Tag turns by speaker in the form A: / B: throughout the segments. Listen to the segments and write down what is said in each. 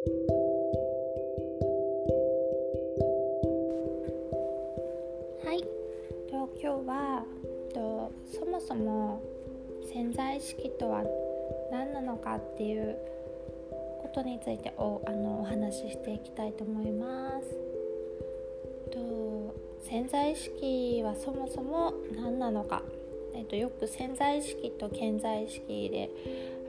A: はいと今日はとそもそも潜在意識とは何なのかっていうことについておあのお話ししていきたいと思います。と潜在意識はそもそも何なのか、えっと、よく潜在意識と潜在意識で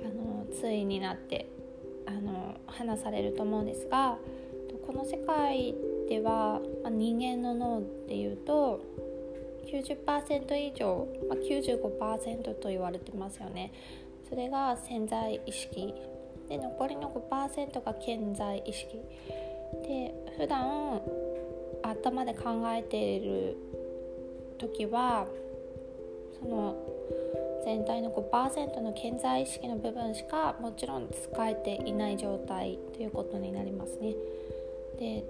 A: あの対になってあの話されると思うんですがこの世界では、まあ、人間の脳っていうと90%以上、まあ、95%と言われてますよね。それが潜在意識。で残りの5%が潜在意識。で普段頭で考えている時はその全体の5%の潜在意識の部分しかもちろん使えていない状態ということになりますね。でや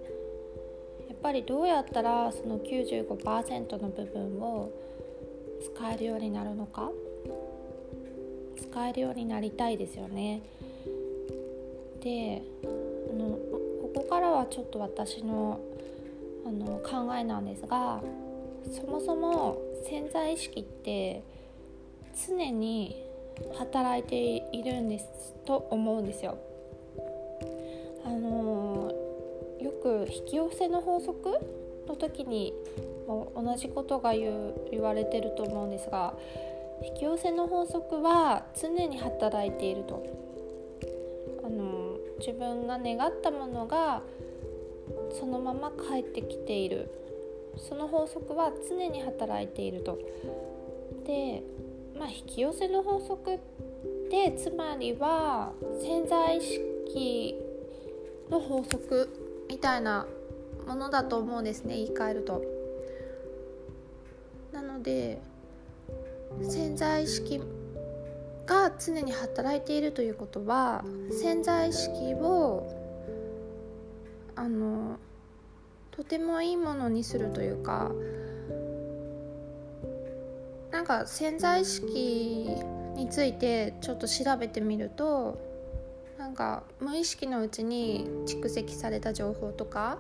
A: っぱりどうやったらその95%の部分を使えるようになるのか使えるようになりたいですよね。であのここからはちょっと私のあの考えなんですがそもそも潜在意識って常に働いているんですと思うんですよ。あのよく引き寄せの法則の時にも同じことが言言われてると思うんですが引き寄せの法則は常に働いていると。あの自分が願ったものがそのまま返ってきている。その法則は常に働いていると。でまあ、引き寄せの法則ってつまりは潜在意識の法則みたいなものだと思うんですね言い換えると。なので潜在意識が常に働いているということは潜在意識をあのとてもいいものにするというかなんか潜在意識についてちょっと調べてみるとなんか無意識のうちに蓄積された情報とか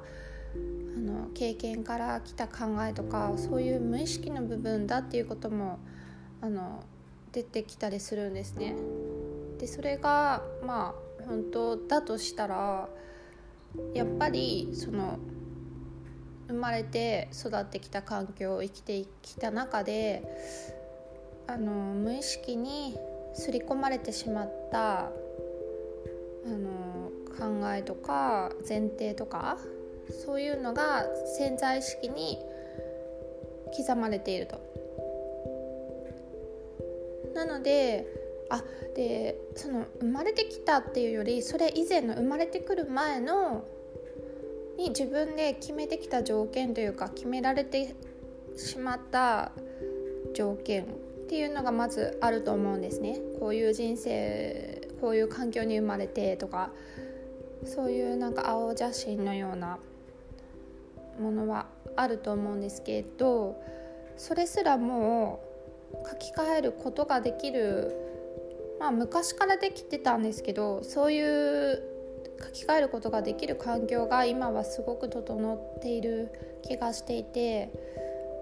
A: あの経験から来た考えとかそういう無意識の部分だっていうこともあの出てきたりするんですね。でそれがまあ本当だとしたらやっぱりその生まれて育ってきた環境を生きてきた中であの無意識に刷り込まれてしまったあの考えとか前提とかそういうのが潜在意識に刻まれていると。なのであでその生まれてきたっていうよりそれ以前の生まれてくる前のに自分で決めてきた条件というか決められてしまった条件っていうのがまずあると思うんですね。こういう人生こういう環境に生まれてとかそういうなんか青写真のようなものはあると思うんですけどそれすらもう書き換えることができるまあ昔からできてたんですけどそういう書き換えることができる環境が今はすごく整っている気がしていて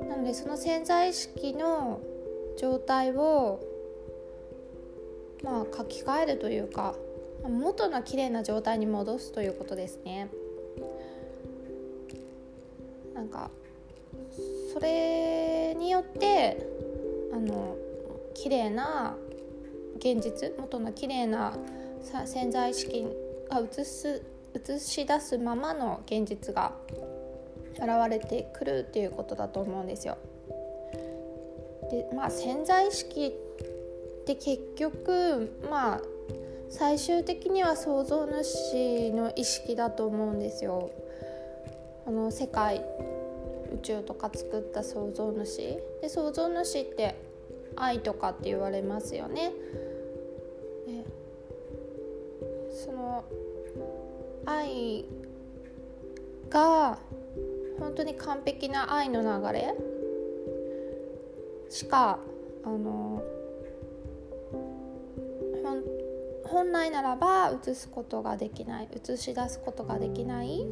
A: なのでその潜在意識の状態をまあ書き換えるというか元の綺麗な状態に戻すということですね。なんかそれによってあの綺麗な現実元の綺麗な潜在意識が映す映し出すままの現実が現れてくるっていうことだと思うんですよ。でまあ潜在意識って結局まあ最終的には創造主の意識だと思うんですよ。この世界宇宙とか作った創造主で創造主って愛とかって言われますよね。愛が本当に完璧な愛の流れしかあの本来ならば映すことができない映し出すことができない。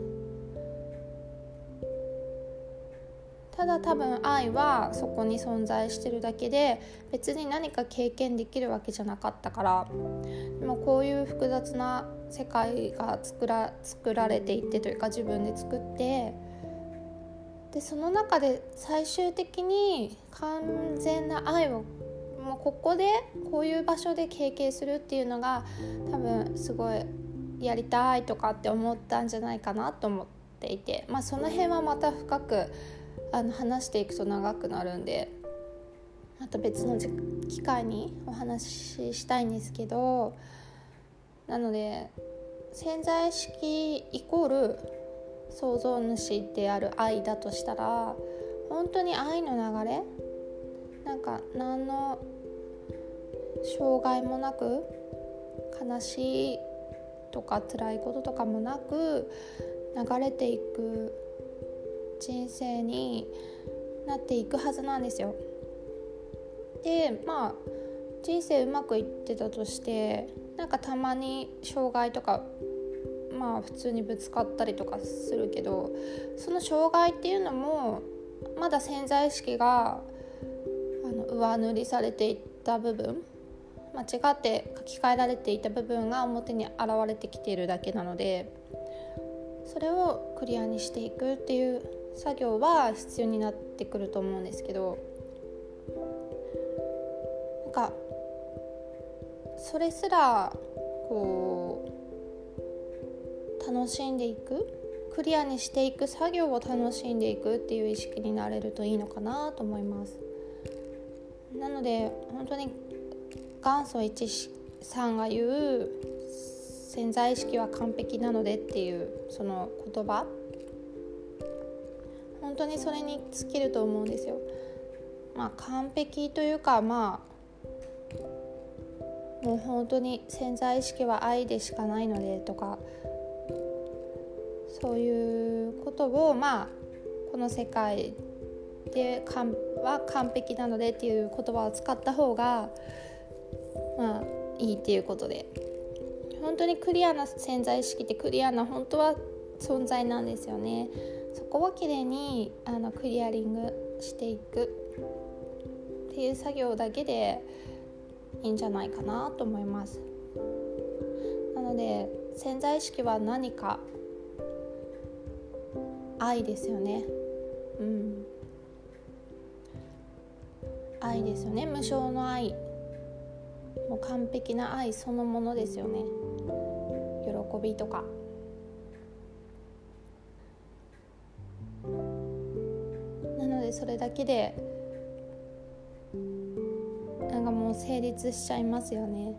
A: ただ多分愛はそこに存在してるだけで別に何か経験できるわけじゃなかったから。でもこういう複雑な世界が作ら作られていってというか自分で作ってでその中で最終的に完全な愛をもうここでこういう場所で経験するっていうのが多分すごいやりたいとかって思ったんじゃないかなと思っていて、まあ、その辺はまた深くあの話していくと長くなるんでまた別の機会にお話ししたいんですけどなので潜在意識イコール創造主である愛だとしたら本当に愛の流れなんか何の障害もなく悲しいとか辛いこととかもなく流れていく人生になっていくはずなんですよ。でまあ人生うまくいってたとしてなんかたまに障害とかまあ普通にぶつかったりとかするけどその障害っていうのもまだ潜在意識があの上塗りされていった部分間違って書き換えられていた部分が表に現れてきているだけなのでそれをクリアにしていくっていう作業は必要になってくると思うんですけどかそれすらこう楽しんでいくクリアにしていく作業を楽しんでいくっていう意識になれるといいのかなと思いますなので本当に元祖一さんが言う潜在意識は完璧なのでっていうその言葉本当にそれに尽きると思うんですよ。まあ完璧というかまあもう本当に潜在意識は愛でしかないのでとかそういうことをまあこの世界では完璧なのでっていう言葉を使った方がまあいいっていうことで本当にクリアな潜在意識ってクリアな本当は存在なんですよね。そこをきれいにあのクリアリングしていくっていう作業だけでいいんじゃないかなと思います。なので潜在意識は何か。愛ですよね。うん。愛ですよね。無償の愛。もう完璧な愛そのものですよね。喜びとか。なのでそれだけでなんかもう成立しちゃいますよね。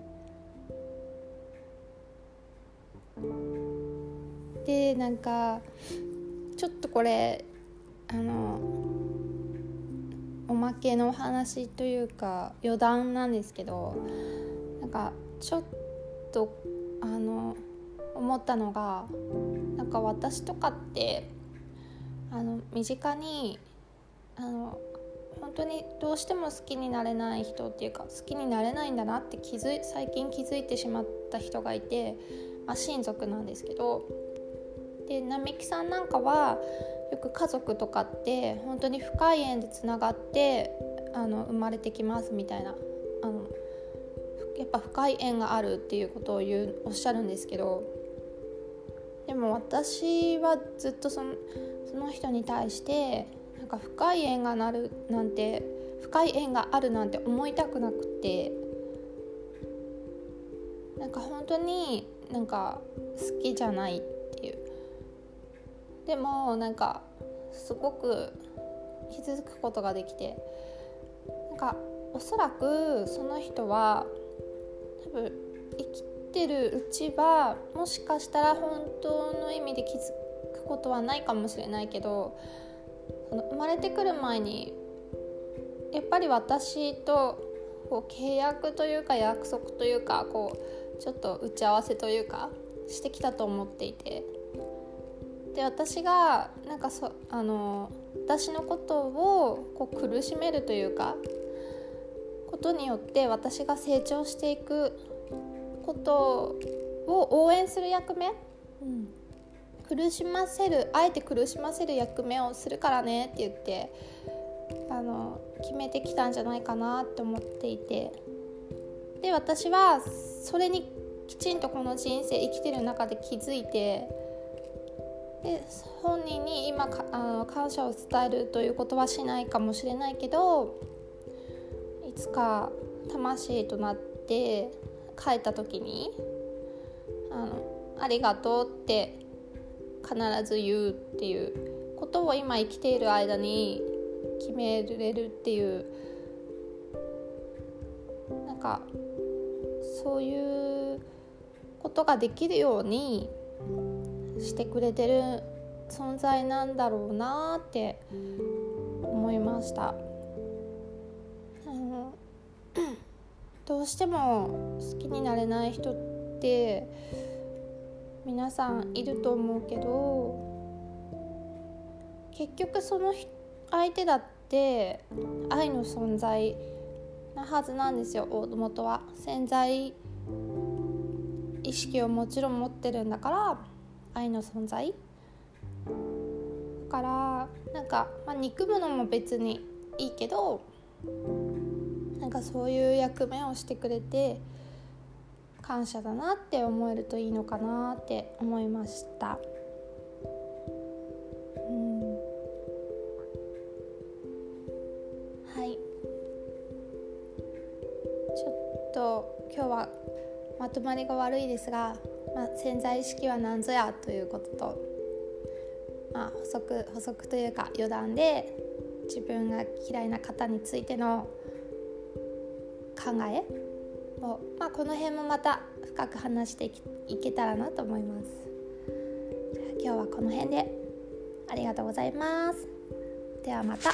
A: でなんかちょっとこれあのおまけの話というか余談なんですけどなんかちょっとあの思ったのがなんか私とかってあの身近にあの本当にどうしても好きになれない人っていうか好きになれないんだなって気づい最近気づいてしまった人がいて、まあ、親族なんですけど。で並木さんなんかはよく家族とかって本当に深い縁でつながってあの生まれてきますみたいな。あのやっぱ深い縁があるっていうことを言うおっしゃるんですけど。でも私はずっとそのその人に対してなんか深い縁がなるなんて深い縁があるなんて思いたくなくて。なんか本当になんか好きじゃないっていう。でもなんかすごく気づくことができて。なんかおそらくその人は多分生きてるうちはもしかしたら本当の意味で気づくことはないかもしれないけど生まれてくる前にやっぱり私とこう契約というか約束というかこうちょっと打ち合わせというかしてきたと思っていて。で私がなんかそあの私のことをこう苦しめるというかことによって私が成長していくことを応援する役目、うん、苦しませるあえて苦しませる役目をするからねって言ってあの決めてきたんじゃないかなって思っていて。で私はそれにきちんとこの人生生きてる中で気づいてで本人に今かあの感謝を伝えるということはしないかもしれないけどいつか魂となって帰った時にあの「ありがとう」って必ず言うっていうことを今生きている間に決めれるっていうなんかそういうことができるようにしてくれてる存在なんだろうなって思いました。どうしても好きになれない人って皆さんいると思うけど結局その相手だって愛の存在なはずなんですよ大元は。潜在意識をもちろん持ってるんだから愛の存在。だからなんか、まあ、憎むのも別にいいけどなんかそういう役目をしてくれて感謝だなって思えるといいのかなって思いました。うん。はい。ちょっと今日はまとまりが悪いですが、まあ、潜在意識は何ぞやということと、まあ、補足補足というか余談で自分が嫌いな方についての考えを、まあ、この辺もまた深く話していけたらなと思います。今日はこの辺で。ありがとうございます。ではまた。